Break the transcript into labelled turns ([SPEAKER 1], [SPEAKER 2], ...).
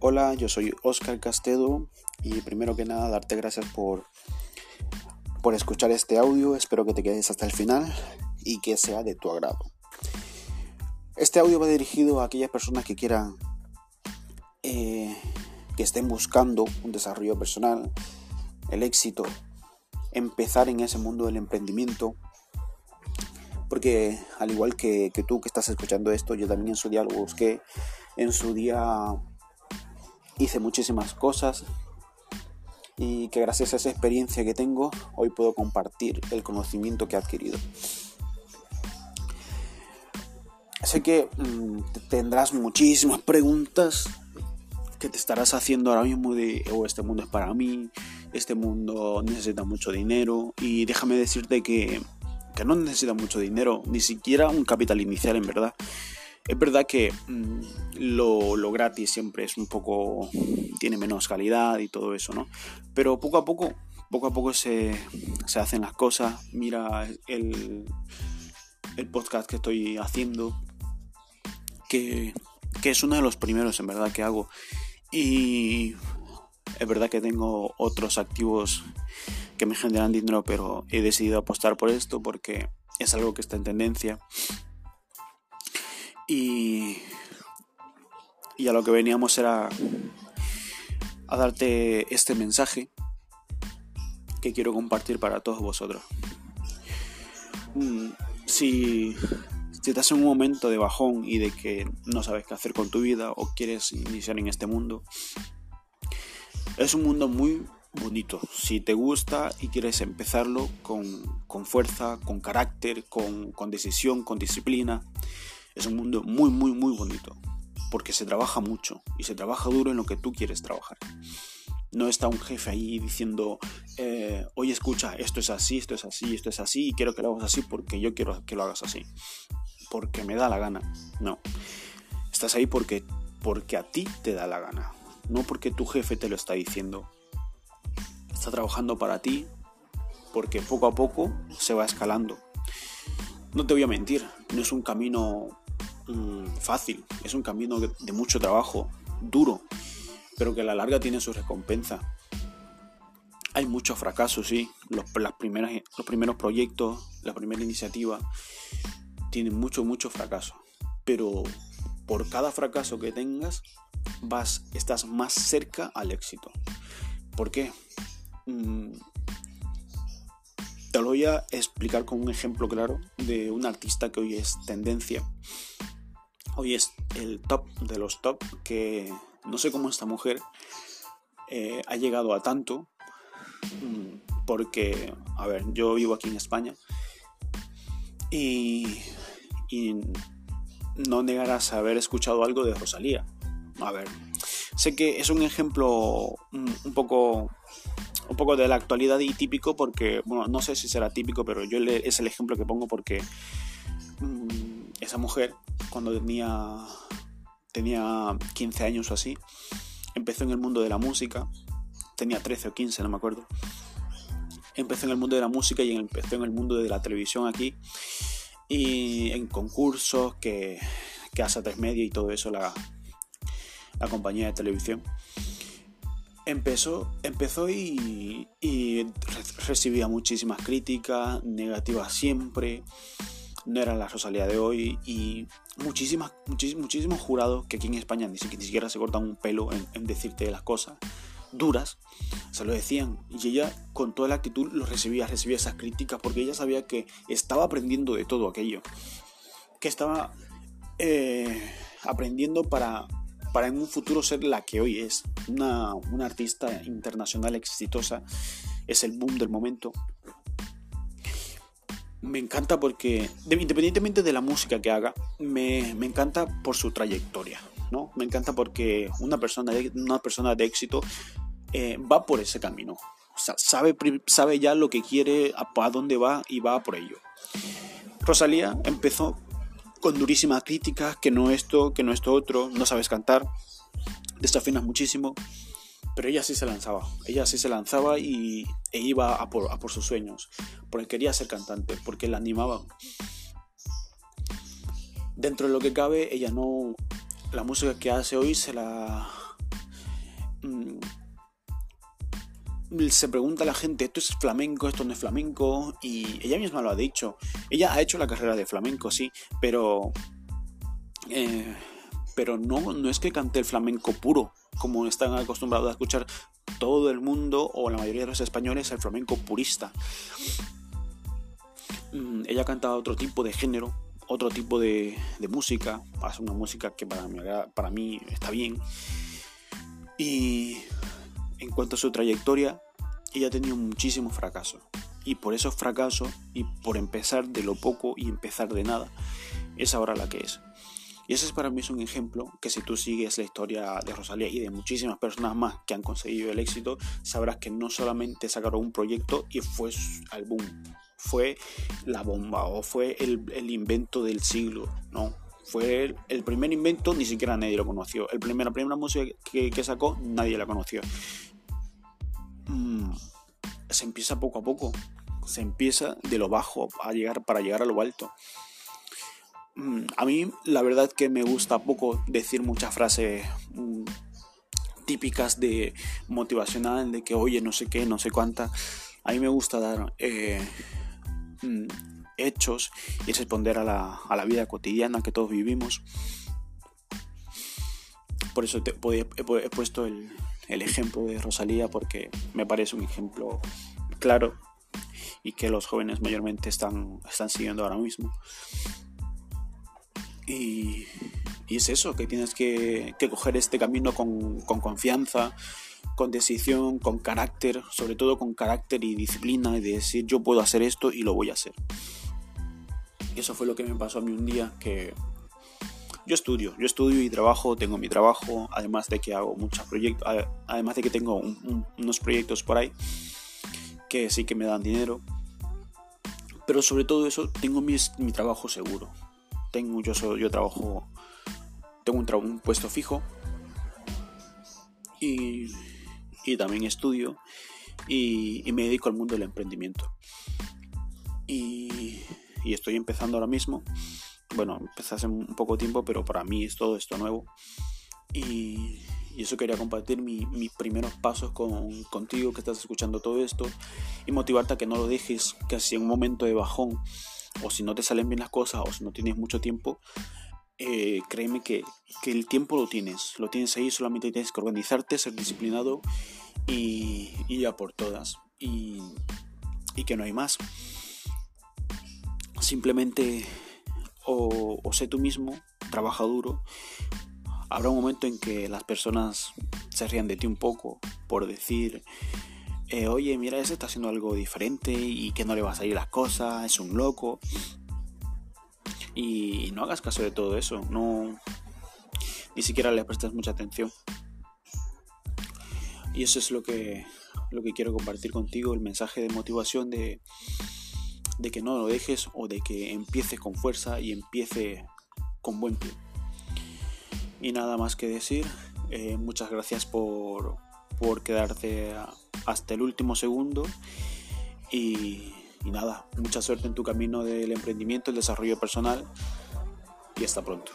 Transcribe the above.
[SPEAKER 1] Hola, yo soy Oscar Castedo y primero que nada darte gracias por, por escuchar este audio. Espero que te quedes hasta el final y que sea de tu agrado. Este audio va dirigido a aquellas personas que quieran, eh, que estén buscando un desarrollo personal, el éxito, empezar en ese mundo del emprendimiento. Porque al igual que, tú que estás escuchando esto, yo también en su día busqué. En su día hice muchísimas cosas y que gracias a esa experiencia que tengo hoy puedo compartir el conocimiento que he adquirido. Sé que mmm, tendrás muchísimas preguntas que te estarás haciendo ahora mismo de oh, este mundo es para mí, este mundo necesita mucho dinero y déjame decirte que, que no necesita mucho dinero, ni siquiera un capital inicial en verdad. Es verdad que mmm, lo, gratis siempre es un poco. tiene menos calidad y todo eso, ¿no? Pero poco a poco, poco a poco se, se hacen las cosas. Mira el, el podcast que estoy haciendo, que, que es uno de los primeros en verdad que hago. Y es verdad que tengo otros activos que me generan dinero, pero he decidido apostar por esto porque es algo que está en tendencia y, y a lo que veníamos era a darte este mensaje que quiero compartir para todos vosotros. Mm, si, si estás en un momento de bajón y de que no sabes qué hacer con tu vida o quieres iniciar en este mundo, es un mundo muy bonito. Si te gusta y quieres empezarlo con, con fuerza, con carácter, con, con decisión, con disciplina, es un mundo muy, muy, muy bonito. Porque se trabaja mucho y se trabaja duro en lo que tú quieres trabajar. No está un jefe ahí diciendo, eh, oye, escucha, esto es así, esto es así, esto es así, y quiero que lo hagas así porque yo quiero que lo hagas así. Porque me da la gana. No. Estás ahí porque, porque a ti te da la gana. No porque tu jefe te lo está diciendo. Está trabajando para ti porque poco a poco se va escalando. No te voy a mentir, no es un camino mmm, fácil, es un camino de mucho trabajo, duro, pero que a la larga tiene su recompensa. Hay muchos fracasos, sí, los, las primeras, los primeros proyectos, la primera iniciativa, tienen mucho, mucho fracaso, pero por cada fracaso que tengas, vas, estás más cerca al éxito. ¿Por qué? Mm, te lo voy a explicar con un ejemplo claro de un artista que hoy es tendencia. Hoy es el top de los top que no sé cómo esta mujer eh, ha llegado a tanto. Mm, porque, a ver, yo vivo aquí en España y, no negarás haber escuchado algo de Rosalía. A ver, sé que es un ejemplo un, un poco un poco de la actualidad y típico porque, bueno, no sé si será típico, pero yo le, es el ejemplo que pongo porque mmm, esa mujer, cuando tenía, tenía 15 años o así, empezó en el mundo de la música, tenía 13 o 15, no me acuerdo, empezó en el mundo de la música y empezó en el mundo de la televisión aquí, y en concursos que, que hace tres media y todo eso, la, la compañía de televisión. Empezó, empezó y, y, recibía muchísimas críticas, negativas siempre, no era la Rosalía de hoy y muchísimas, muchísimos, muchísimos jurados que aquí en España ni, ni siquiera se cortan un pelo en, en, decirte las cosas duras, se lo decían. Y ella con toda la actitud lo recibía, recibía esas críticas porque ella sabía que estaba aprendiendo de todo aquello, que estaba eh, aprendiendo para para en un futuro ser la que hoy es, una, una artista internacional exitosa, es el boom del momento. Me encanta porque, independientemente de la música que haga, me, me encanta por su trayectoria, ¿no? Me encanta porque una persona de, una persona de éxito eh, va por ese camino. Sabe, sabe ya lo que quiere, a, a dónde va y va por ello. Rosalía empezó con durísimas críticas, que no esto, que no esto otro, no sabes cantar, desafinas muchísimo, pero ella sí se lanzaba, ella sí se lanzaba y, e iba a por, a por sus sueños, porque quería ser cantante, porque la animaban. Dentro de lo que cabe, ella no. La música que hace hoy se la. Mm, se pregunta a la gente, esto es flamenco, esto no es flamenco, y ella misma lo ha dicho. Ella ha hecho la carrera de flamenco, sí, pero... Eh, pero no, no es que cante el flamenco puro, como están acostumbrados a escuchar todo el mundo o la mayoría de los españoles, el flamenco purista. Mm, ella canta otro tipo de género, otro tipo de, música, hace una música que para mí, para mí está bien. Y en cuanto a su trayectoria, ella ha tenido muchísimos fracasos. Y por esos fracasos, y por empezar de lo poco y empezar de nada, es ahora la que es. Y ese es para mí es un ejemplo que si tú sigues la historia de Rosalía y de muchísimas personas más que han conseguido el éxito, sabrás que no solamente sacaron un proyecto y fue al boom, fue la bomba o fue el, invento del siglo, no. Fue el, primer invento, ni siquiera nadie lo conoció. El primer, la primera música que, sacó, nadie la conoció. Mm, se empieza poco a poco. Se empieza de lo bajo a llegar, para llegar a lo alto. Mm, a mí la verdad que me gusta poco decir muchas frases mm, típicas de motivacional, de que oye, no sé qué, no sé cuánta. A mí me gusta dar eh, mm, hechos y responder a la, vida cotidiana que todos vivimos. Por eso he, puesto el, ejemplo de Rosalía porque me parece un ejemplo claro y que los jóvenes mayormente están, están siguiendo ahora mismo. Y, es eso, que tienes que, coger este camino con, confianza, con decisión, con carácter, sobre todo con carácter y disciplina, y de decir yo puedo hacer esto y lo voy a hacer. Y eso fue lo que me pasó a mí un día que yo estudio, yo estudio y trabajo, tengo mi trabajo, además de que hago muchos proyectos, además de que tengo unos proyectos por ahí que sí que me dan dinero. Pero sobre todo eso, tengo mi trabajo seguro tengo, yo, soy, yo trabajo, tengo un, un puesto fijo y, y también estudio y, me dedico al mundo del emprendimiento. Y, y, estoy empezando ahora mismo. Bueno, empecé hace un poco tiempo, pero para mí es todo esto nuevo. Y, y eso quería compartir mis primeros pasos con, contigo que estás escuchando todo esto y motivarte a que no lo dejes, que si en un momento de bajón o si no te salen bien las cosas o si no tienes mucho tiempo, eh, créeme que, el tiempo lo tienes, lo tienes ahí, solamente tienes que organizarte, ser disciplinado y, y ya por todas. Y, y, que no hay más. Simplemente o, o sé tú mismo, trabaja duro. Habrá un momento en que las personas se rían de ti un poco por decir eh, oye, mira, ese está haciendo algo diferente y que no le va a salir las cosas, es un loco. Y no hagas caso de todo eso, no ni siquiera le prestes mucha atención. Y eso es lo que, lo que quiero compartir contigo, el mensaje de motivación de, de que no lo dejes o de que empieces con fuerza y empiece con buen pie. Y nada más que decir, eh, muchas gracias por, por quedarte hasta el último segundo y, nada, mucha suerte en tu camino del emprendimiento, el desarrollo personal y hasta pronto.